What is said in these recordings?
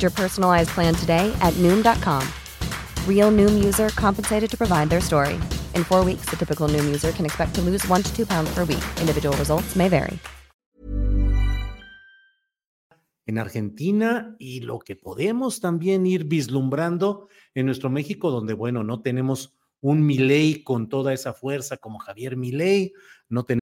Your personalized plan today at Noom.com. Real Noom user compensated to provide their story. In four weeks, the typical Noom user can expect to lose one to two pounds per week. Individual results may vary. En Argentina y lo que podemos también ir vislumbrando en nuestro México, donde, bueno, no tenemos un Milei con toda esa fuerza como Javier Milei, no tenemos.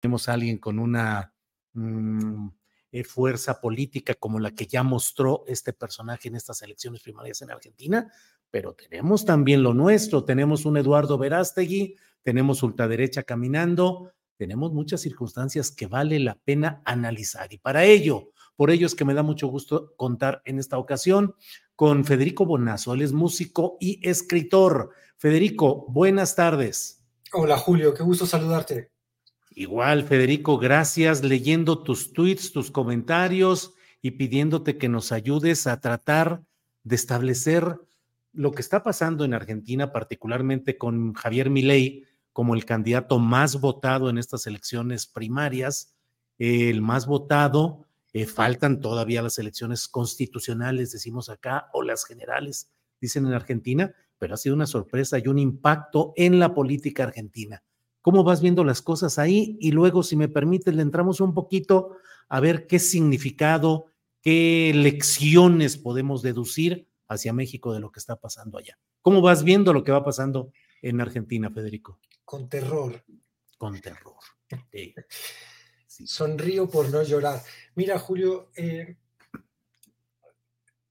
Tenemos a alguien con una mm, eh, fuerza política como la que ya mostró este personaje en estas elecciones primarias en Argentina, pero tenemos también lo nuestro, tenemos un Eduardo Verástegui, tenemos ultraderecha caminando, tenemos muchas circunstancias que vale la pena analizar y para ello, por ello es que me da mucho gusto contar en esta ocasión con Federico Bonazo, él es músico y escritor. Federico, buenas tardes. Hola Julio, qué gusto saludarte. Igual, Federico, gracias leyendo tus tweets, tus comentarios y pidiéndote que nos ayudes a tratar de establecer lo que está pasando en Argentina, particularmente con Javier Milei como el candidato más votado en estas elecciones primarias, el más votado. Eh, faltan todavía las elecciones constitucionales, decimos acá, o las generales, dicen en Argentina, pero ha sido una sorpresa y un impacto en la política argentina. ¿Cómo vas viendo las cosas ahí? Y luego, si me permites, le entramos un poquito a ver qué significado, qué lecciones podemos deducir hacia México de lo que está pasando allá. ¿Cómo vas viendo lo que va pasando en Argentina, Federico? Con terror. Con terror. Sí. Sí. Sonrío por no llorar. Mira, Julio, eh,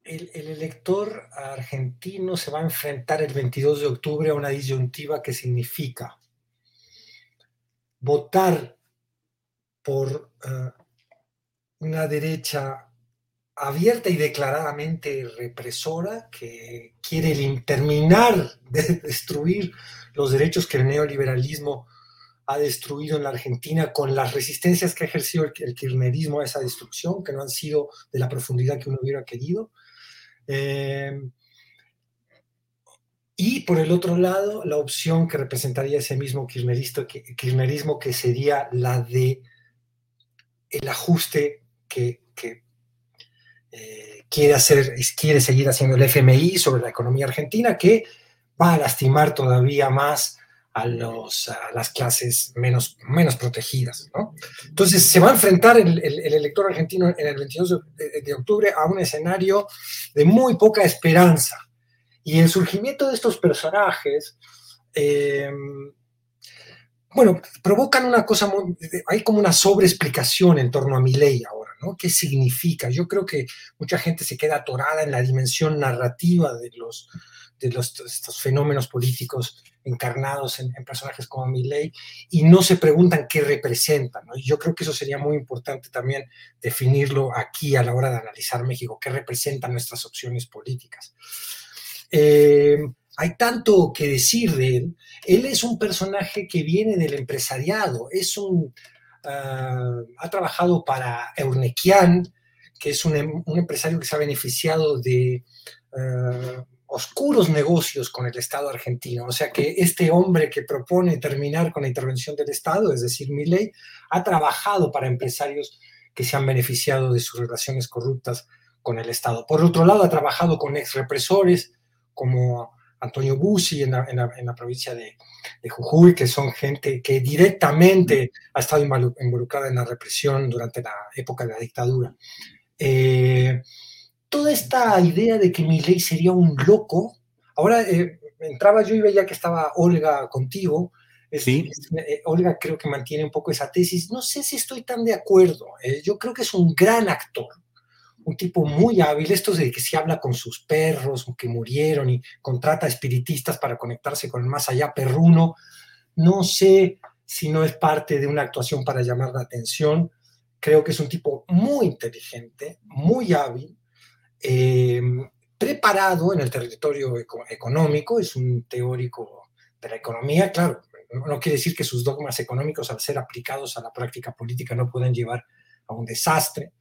el, el, elector argentino se va a enfrentar el 22 de octubre a una disyuntiva que significa votar por uh, una derecha abierta y declaradamente represora que quiere terminar de destruir los derechos que el neoliberalismo ha destruido en la Argentina con las resistencias que ha ejercido el, el kirchnerismo a esa destrucción, que no han sido de la profundidad que uno hubiera querido. Eh, y por el otro lado, la opción que representaría ese mismo que, kirchnerismo que sería la de el ajuste que, eh, quiere hacer, quiere seguir haciendo el FMI sobre la economía argentina, que va a lastimar todavía más a, los, las clases menos, menos protegidas. ¿no? Entonces, se va a enfrentar el, el, el, elector argentino en el 22 de, de octubre a un escenario de muy poca esperanza y el surgimiento de estos personajes eh, bueno, provocan una cosa, hay como una sobreexplicación en torno a mi ley ahora, ¿no? ¿Qué significa? Yo creo que mucha gente se queda atorada en la dimensión narrativa de los, de los, estos fenómenos políticos encarnados en, personajes como Milley y no se preguntan qué representan. ¿no? Y yo creo que eso sería muy importante también definirlo aquí a la hora de analizar México, qué representan nuestras opciones políticas. Eh, hay tanto que decir de él. Él es un personaje que viene del empresariado, es un, ah, ha trabajado para Eurnequian, que es un, em, empresario que se ha beneficiado de ah, oscuros negocios con el Estado argentino. O sea que este hombre que propone terminar con la intervención del Estado, es decir, Milley, ha trabajado para empresarios que se han beneficiado de sus relaciones corruptas con el Estado. Por otro lado, ha trabajado con ex represores como Antonio Bussi en la, provincia de, Jujuy, que son gente que directamente ha estado involucrada en la represión durante la época de la dictadura. Eh, toda esta idea de que mi ley sería un loco, ahora eh, entraba yo y veía que estaba Olga contigo, sí. Eh, Olga creo que mantiene un poco esa tesis, no sé si estoy tan de acuerdo, yo creo que es un gran actor, un tipo muy hábil, esto de que se habla con sus perros que murieron y contrata espiritistas para conectarse con el más allá perruno, no sé si no es parte de una actuación para llamar la atención, creo que es un tipo muy inteligente, muy hábil, eh, preparado en el territorio económico, es un teórico de la economía, claro, no quiere decir que sus dogmas económicos al ser aplicados a la práctica política no puedan llevar a un desastre,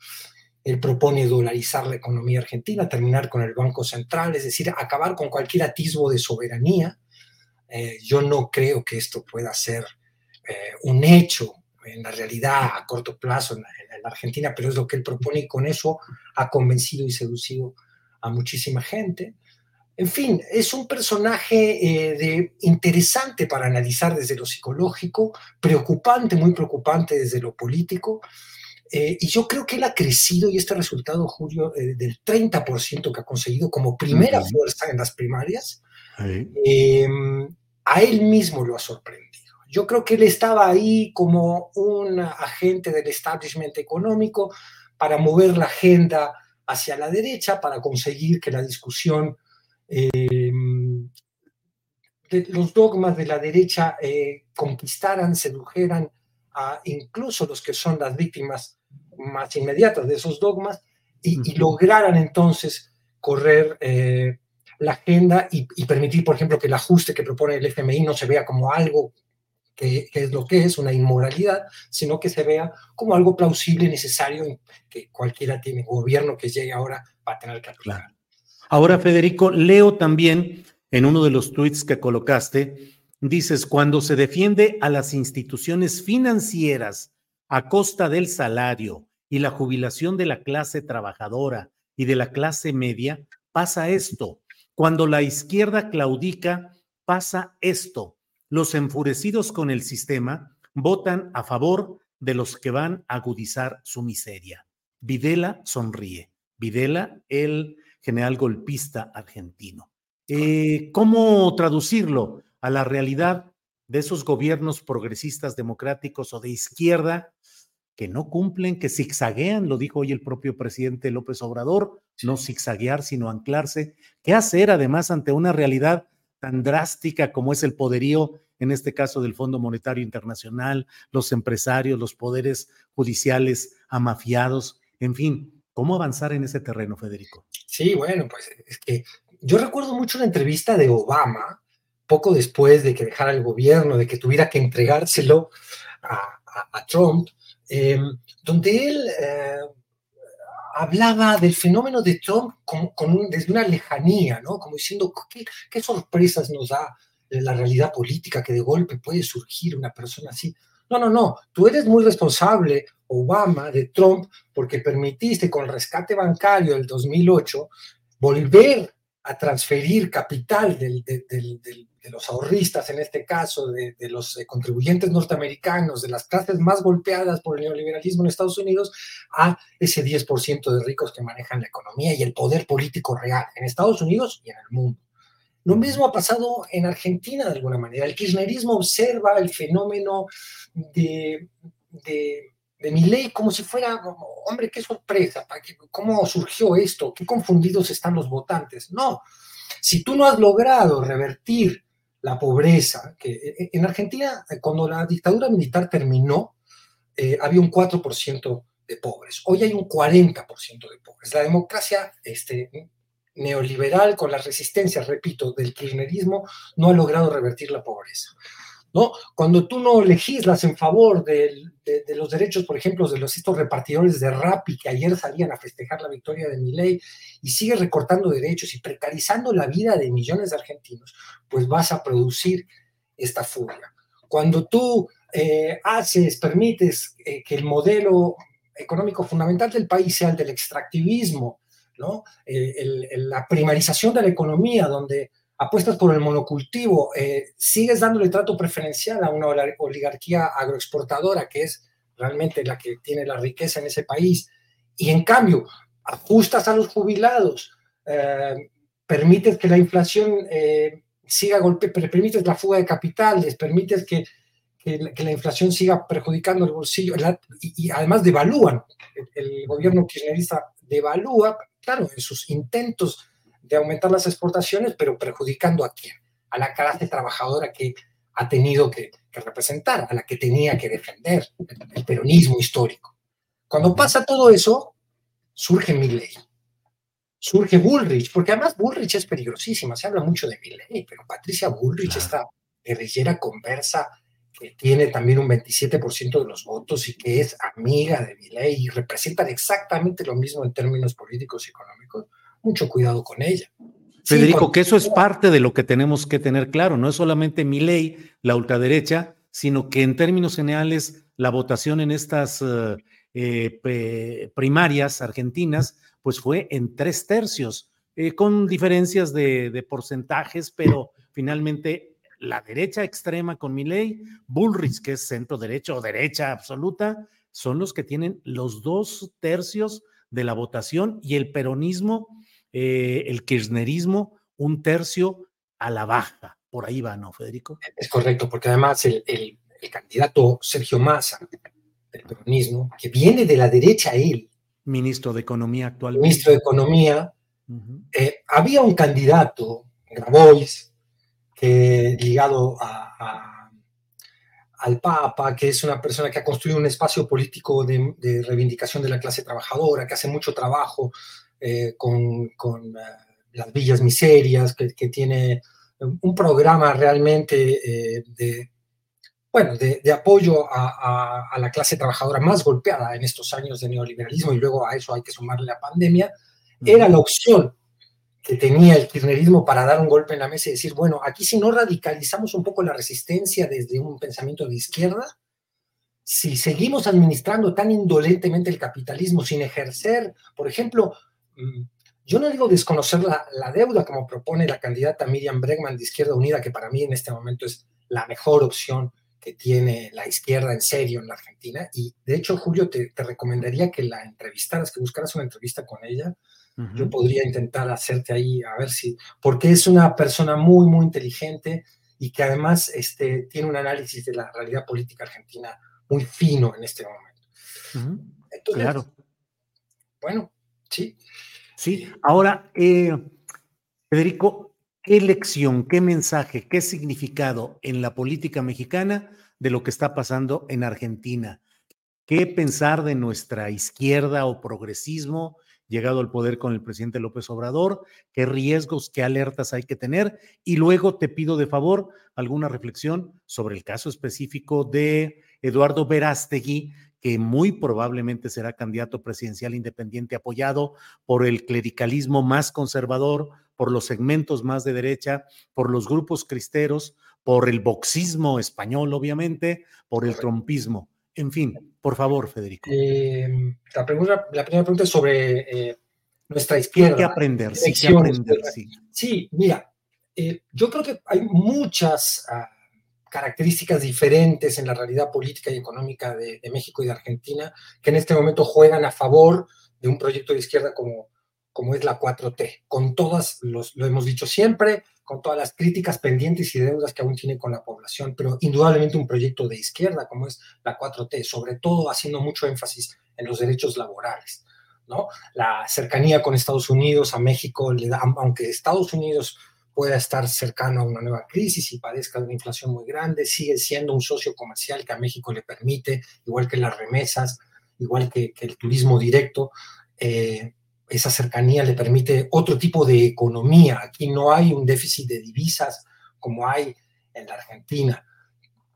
él propone dolarizar la economía argentina, terminar con el Banco Central, es decir, acabar con cualquier atisbo de soberanía. Eh, yo no creo que esto pueda ser eh, un hecho en la realidad a corto plazo en la, Argentina, pero es lo que él propone y con eso ha convencido y seducido a muchísima gente. En fin, es un personaje eh, de, interesante para analizar desde lo psicológico, preocupante, muy preocupante desde lo político. Eh, y yo creo que él ha crecido y este resultado, Julio, eh, del 30% que ha conseguido como primera fuerza en las primarias, em, a él mismo lo ha sorprendido. Yo creo que él estaba ahí como un agente del establishment económico para mover la agenda hacia la derecha, para conseguir que la discusión em, de los dogmas de la derecha eh, conquistaran, sedujeran a incluso los que son las víctimas más inmediatas de esos dogmas y, lograran entonces correr eh, la agenda y, permitir, por ejemplo, que el ajuste que propone el FMI no se vea como algo que, es lo que es, una inmoralidad, sino que se vea como algo plausible y necesario que cualquiera tiene, gobierno que llegue ahora va a tener que aplicar. Ahora, Federico, leo también en uno de los tweets que colocaste, dices, cuando se defiende a las instituciones financieras a costa del salario y la jubilación de la clase trabajadora y de la clase media, pasa esto. Cuando la izquierda claudica, pasa esto. Los enfurecidos con el sistema votan a favor de los que van a agudizar su miseria. Videla sonríe. Videla, el general golpista argentino. Eh, ¿Cómo traducirlo a la realidad de esos gobiernos progresistas democráticos o de izquierda que no cumplen, que zigzaguean, lo dijo hoy el propio presidente López Obrador, no zigzaguear, sino anclarse. ¿Qué hacer además ante una realidad tan drástica como es el poderío, en este caso del Fondo Monetario Internacional, los empresarios, los poderes judiciales amafiados, en fin, ¿cómo avanzar en ese terreno, Federico? Sí, bueno, pues es que yo recuerdo mucho la entrevista de Obama, poco después de que dejara el gobierno, de que tuviera que entregárselo a Trump, Em, donde él eh, hablaba del fenómeno de Trump con, desde una lejanía, ¿no? Como diciendo, ¿qué, sorpresas nos da la realidad política que de golpe puede surgir una persona así? No, no, no, tú eres muy responsable, Obama, de Trump, porque permitiste con el rescate bancario del 2008 volver a transferir capital del, de los ahorristas, en este caso, de, los eh, contribuyentes norteamericanos, de las clases más golpeadas por el neoliberalismo en Estados Unidos, a ese 10% de ricos que manejan la economía y el poder político real en Estados Unidos y en el mundo. Lo mismo ha pasado en Argentina de alguna manera. El kirchnerismo observa el fenómeno de, de, de ley como si fuera, hombre, qué sorpresa, ¿cómo surgió esto? ¿Qué confundidos están los votantes? No, si tú no has logrado revertir la pobreza, que e, e, en Argentina, cuando la dictadura militar terminó, eh, había un 4% de pobres. Hoy hay un 40% de pobres. La democracia este, neoliberal con las resistencias, repito, del kirchnerismo, no ha logrado revertir la pobreza. ¿No? Cuando tú no legislas en favor de, los derechos, por ejemplo, de los estos repartidores de Rappi que ayer salían a festejar la victoria de Milei y sigues recortando derechos y precarizando la vida de millones de argentinos, pues vas a producir esta furia. Cuando tú eh, haces, permites eh, que el modelo económico fundamental del país sea el del extractivismo, ¿no? Eh, la primarización de la economía, donde apuestas por el monocultivo, eh, sigues dándole trato preferencial a una oligarquía agroexportadora, que es realmente la que tiene la riqueza en ese país, y en cambio ajustas a los jubilados, eh, permites que la inflación siga golpe, permites la fuga de capitales, permites que que, la inflación siga perjudicando el bolsillo y, además devalúan. El, gobierno kirchnerista devalúa, claro, en sus intentos de aumentar las exportaciones, pero perjudicando a quién? A la clase trabajadora que ha tenido que, representar, a la que tenía que defender, el, peronismo histórico. Cuando pasa todo eso, surge Milley, surge Bullrich, porque además Bullrich es peligrosísima, se habla mucho de Milley, pero Patricia Bullrich, esta guerrillera conversa, que tiene también un 27% de los votos y que es amiga de Milei y representan exactamente lo mismo en términos políticos y económicos, mucho cuidado con ella. Federico, que eso es parte de lo que tenemos que tener claro, no es solamente Milei, la ultraderecha, sino que en términos generales la votación en estas eh, eh, primarias argentinas, pues fue en tres tercios, eh, con diferencias de, de porcentajes, pero finalmente la derecha extrema con Milei, Bullrich, que es centro derecho o derecha absoluta, son los que tienen los dos tercios de la votación y el peronismo, eh, el kirchnerismo, un tercio a la baja. Por ahí va, ¿no, Federico? Es correcto, porque además el, candidato Sergio Massa del peronismo, que viene de la derecha él. Ministro de Economía actualmente. Ministro de Economía. Eh, había un candidato, Grabois, que ligado al Papa, que es una persona que ha construido un espacio político de, reivindicación de la clase trabajadora, que hace mucho trabajo eh, con, eh, las villas miserias, que, tiene un programa realmente eh, de, bueno, de, apoyo a, la clase trabajadora más golpeada en estos años de neoliberalismo, y luego a eso hay que sumarle la pandemia, era la opción que tenía el kirchnerismo para dar un golpe en la mesa y decir, bueno, aquí si no radicalizamos un poco la resistencia desde un pensamiento de izquierda, si seguimos administrando tan indolentemente el capitalismo sin ejercer, por ejemplo, yo no digo desconocer la, la, deuda como propone la candidata Miriam Bregman de Izquierda Unida, que para mí en este momento es la mejor opción que tiene la izquierda en serio en la Argentina. Y de hecho, Julio, te, te recomendaría que la entrevistaras, que buscaras una entrevista con ella, yo podría intentar hacerte ahí, a ver si, porque es una persona muy, muy inteligente y que además este, tiene un análisis de la realidad política argentina muy fino en este momento. claro. Bueno, sí. Sí, ahora, eh, Federico, ¿qué lección, qué mensaje, qué significado en la política mexicana de lo que está pasando en Argentina? ¿Qué pensar de nuestra izquierda o progresismo? llegado al poder con el presidente López Obrador, qué riesgos, qué alertas hay que tener. Y luego te pido de favor alguna reflexión sobre el caso específico de Eduardo Verástegui, que muy probablemente será candidato presidencial independiente apoyado por el clericalismo más conservador, por los segmentos más de derecha, por los grupos cristeros, por el boxismo español, obviamente, por el trompismo. En fin, por favor, Federico. Em, la, primera pregunta es sobre eh, nuestra izquierda. ¿Qué aprender? Sí, ¿qué aprender? Sí. mira, eh, yo creo que hay muchas ah, características diferentes en la realidad política y económica de, México y de Argentina que en este momento juegan a favor de un proyecto de izquierda como, como es la 4T, con todas, los, lo hemos dicho siempre, con todas las críticas pendientes y deudas que aún tiene con la población, pero indudablemente un proyecto de izquierda como es la 4T, sobre todo haciendo mucho énfasis en los derechos laborales. ¿no? La cercanía con Estados Unidos, a México, le da, aunque Estados Unidos pueda estar cercano a una nueva crisis y padezca de una inflación muy grande, sigue siendo un socio comercial que a México le permite, igual que las remesas, igual que, el turismo directo, eh, esa cercanía le permite otro tipo de economía. Aquí no hay un déficit de divisas como hay en la Argentina.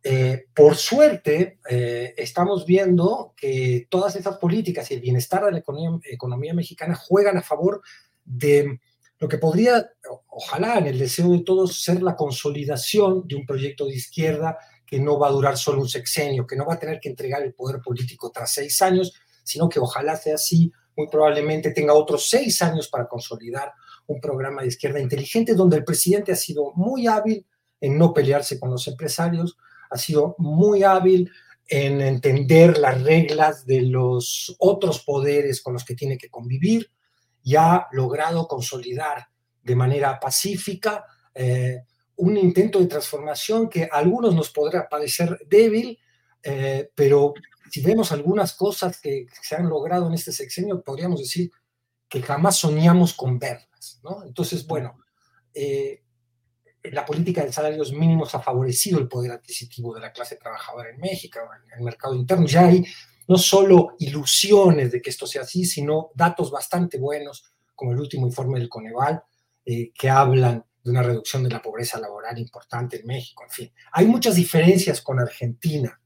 Eh, por suerte, eh, estamos viendo que todas esas políticas y el bienestar de la economía, mexicana juegan a favor de lo que podría, ojalá en el deseo de todos, ser la consolidación de un proyecto de izquierda que no va a durar solo un sexenio, que no va a tener que entregar el poder político tras seis años, sino que ojalá sea así muy probablemente tenga otros seis años para consolidar un programa de izquierda inteligente donde el presidente ha sido muy hábil en no pelearse con los empresarios, ha sido muy hábil en entender las reglas de los otros poderes con los que tiene que convivir y ha logrado consolidar de manera pacífica eh, un intento de transformación que a algunos nos podrá parecer débil, eh, pero si vemos algunas cosas que se han logrado en este sexenio, podríamos decir que jamás soñamos con verlas, ¿no? Entonces, bueno, eh, la política de salarios mínimos ha favorecido el poder adquisitivo de la clase trabajadora en México, en el mercado interno. Ya hay no solo ilusiones de que esto sea así, sino datos bastante buenos, como el último informe del Coneval, eh, que hablan de una reducción de la pobreza laboral importante en México. En fin, hay muchas diferencias con Argentina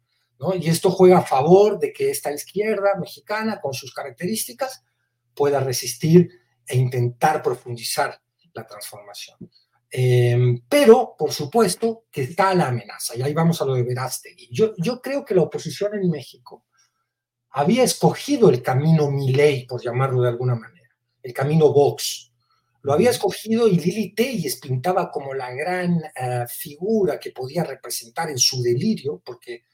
y esto juega a favor de que esta izquierda mexicana, con sus características, pueda resistir e intentar profundizar la transformación. Em, pero, por supuesto, que está la amenaza, y ahí vamos a lo de Verástegui. Yo, yo creo que la oposición en México había escogido el camino Milei, por llamarlo de alguna manera, el camino Vox. Lo había escogido y Lili Telles pintaba como la gran eh, figura que podía representar en su delirio, porque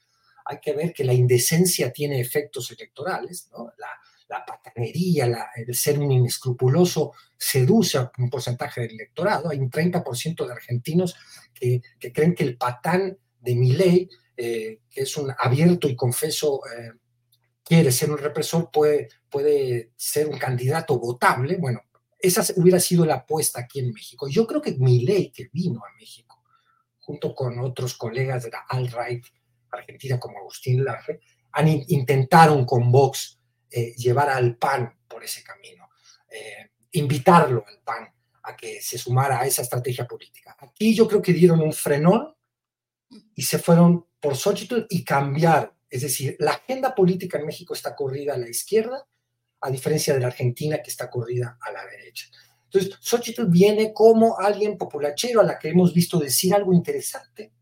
hay que ver que la indecencia tiene efectos electorales, ¿no? la, la patanería, el ser un inescrupuloso seduce a un porcentaje del electorado. Hay un 30% de argentinos que, que, creen que el patán de mi ley, eh, que es un abierto y confeso, eh, quiere ser un represor, puede, puede ser un candidato votable. Bueno, esa hubiera sido la apuesta aquí en México. Yo creo que mi ley que vino a México, junto con otros colegas de la alt-right, Argentina como Agustín Laje, han intentaron con Vox eh, llevar al PAN por ese camino, eh, invitarlo al PAN a que se sumara a esa estrategia política. Aquí yo creo que dieron un frenón y se fueron por Xochitl y cambiaron. Es decir, la agenda política en México está corrida a la izquierda, a diferencia de la Argentina que está corrida a la derecha. Entonces, Xochitl viene como alguien populachero a la que hemos visto decir algo interesante,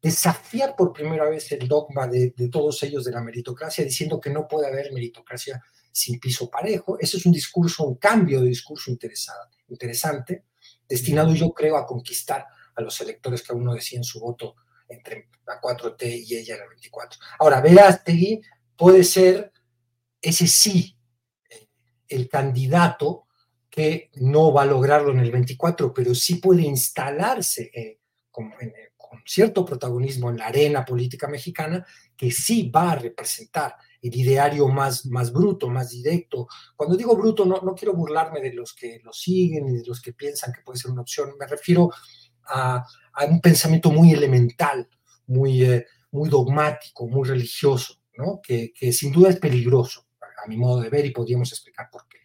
desafiar por primera vez el dogma de, todos ellos de la meritocracia, diciendo que no puede haber meritocracia sin piso parejo. Ese es un discurso, un cambio de discurso interesante, destinado yo creo a conquistar a los electores que aún no decían su voto entre la 4T y ella el 24. Ahora, Verástegui puede ser ese sí, eh, el candidato que no va a lograrlo en el 24, pero sí puede instalarse eh, como en, cierto protagonismo en la arena política mexicana, que sí va a representar el ideario más, más bruto, más directo. Cuando digo bruto, no, no quiero burlarme de los que lo siguen y de los que piensan que puede ser una opción, me refiero a un pensamiento muy elemental, muy, eh, muy dogmático, muy religioso, ¿no? que, que sin duda es peligroso, a mi modo de ver, y podríamos explicar por qué.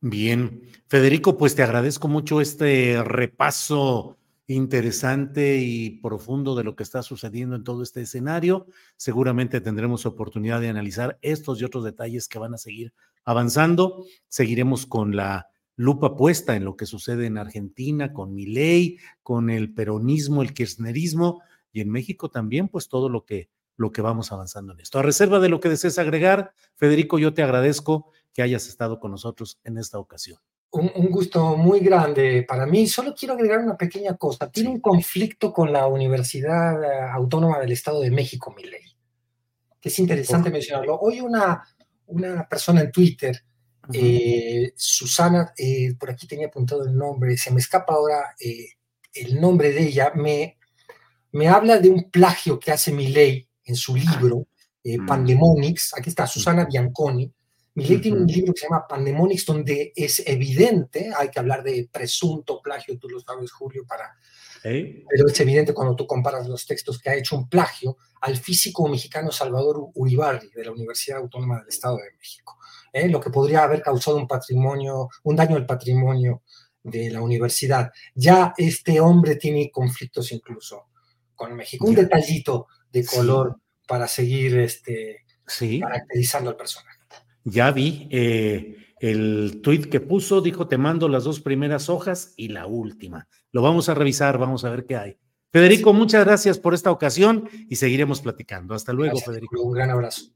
Bien, Federico, pues te agradezco mucho este repaso interesante y profundo de lo que está sucediendo en todo este escenario. Seguramente tendremos oportunidad de analizar estos y otros detalles que van a seguir avanzando. Seguiremos con la lupa puesta en lo que sucede en Argentina, con Milei, con el peronismo, el kirchnerismo y en México también, pues todo lo que lo que vamos avanzando en esto. A reserva de lo que desees agregar, Federico, yo te agradezco que hayas estado con nosotros en esta ocasión un, gusto muy grande para mí. Solo quiero agregar una pequeña cosa. Tiene un conflicto con la Universidad eh, Autónoma del Estado de México, mi ley, que es interesante mencionarlo. Hoy una, una persona en Twitter, eh, Susana, eh, por aquí tenía apuntado el nombre, se me escapa ahora, el nombre de ella, me, me habla de un plagio que hace Milley en su libro, eh, mm. Pandemonics. Aquí está Susana Bianconi. Milley tiene un libro que se llama Pandemonics, donde es evidente, hay que hablar de presunto plagio, tú lo sabes, Julio, para... Pero es evidente cuando tú comparas los textos que ha hecho un plagio al físico mexicano Salvador Uribarri de la Universidad Autónoma del Estado de México, ¿eh? lo que podría haber causado un patrimonio, un daño al patrimonio de la universidad. Ya este hombre tiene conflictos incluso con México. Un detallito de color para seguir este, caracterizando al personaje. Ya vi eh, el tuit que puso, dijo, te mando las dos primeras hojas y la última. Lo vamos a revisar, vamos a ver qué hay. Federico, muchas gracias por esta ocasión y seguiremos platicando. Hasta luego, Federico. Un gran abrazo.